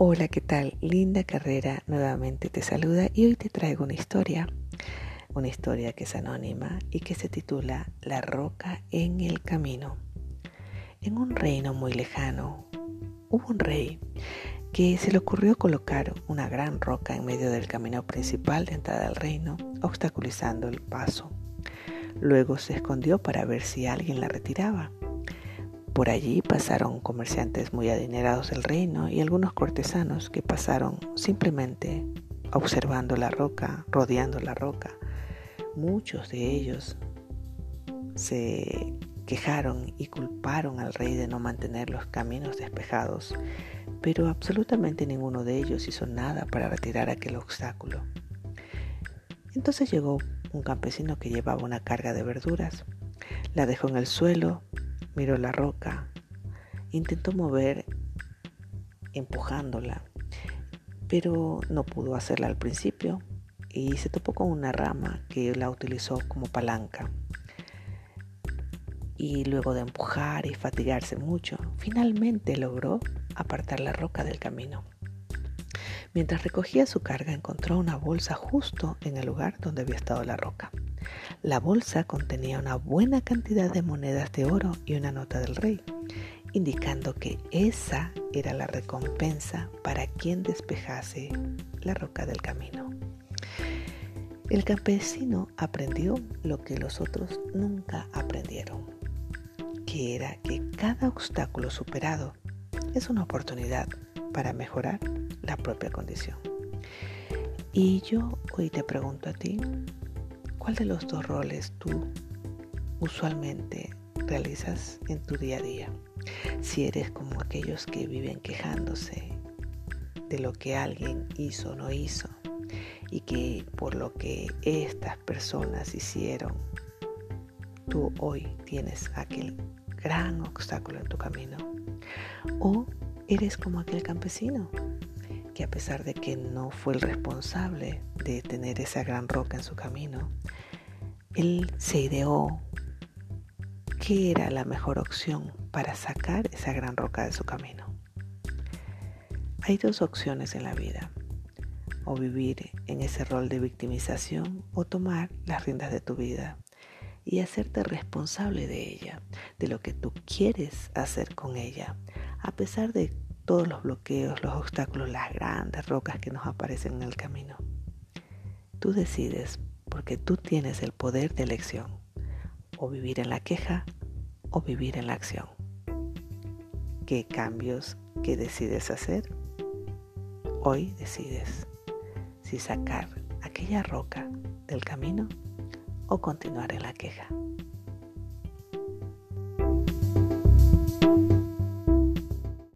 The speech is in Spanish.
Hola, ¿qué tal? Linda Carrera nuevamente te saluda y hoy te traigo una historia, una historia que es anónima y que se titula La roca en el camino. En un reino muy lejano hubo un rey que se le ocurrió colocar una gran roca en medio del camino principal de entrada al reino, obstaculizando el paso. Luego se escondió para ver si alguien la retiraba. Por allí pasaron comerciantes muy adinerados del reino y algunos cortesanos que pasaron simplemente observando la roca, rodeando la roca. Muchos de ellos se quejaron y culparon al rey de no mantener los caminos despejados, pero absolutamente ninguno de ellos hizo nada para retirar aquel obstáculo. Entonces llegó un campesino que llevaba una carga de verduras, la dejó en el suelo Miró la roca, intentó mover empujándola, pero no pudo hacerla al principio y se topó con una rama que la utilizó como palanca. Y luego de empujar y fatigarse mucho, finalmente logró apartar la roca del camino. Mientras recogía su carga encontró una bolsa justo en el lugar donde había estado la roca. La bolsa contenía una buena cantidad de monedas de oro y una nota del rey, indicando que esa era la recompensa para quien despejase la roca del camino. El campesino aprendió lo que los otros nunca aprendieron, que era que cada obstáculo superado es una oportunidad para mejorar la propia condición. Y yo hoy te pregunto a ti, ¿Cuál de los dos roles tú usualmente realizas en tu día a día? Si eres como aquellos que viven quejándose de lo que alguien hizo o no hizo y que por lo que estas personas hicieron, tú hoy tienes aquel gran obstáculo en tu camino. O eres como aquel campesino que a pesar de que no fue el responsable de tener esa gran roca en su camino, él se ideó qué era la mejor opción para sacar esa gran roca de su camino. Hay dos opciones en la vida, o vivir en ese rol de victimización o tomar las riendas de tu vida y hacerte responsable de ella, de lo que tú quieres hacer con ella, a pesar de todos los bloqueos, los obstáculos, las grandes rocas que nos aparecen en el camino. Tú decides porque tú tienes el poder de elección, o vivir en la queja o vivir en la acción. ¿Qué cambios que decides hacer? Hoy decides si sacar aquella roca del camino o continuar en la queja.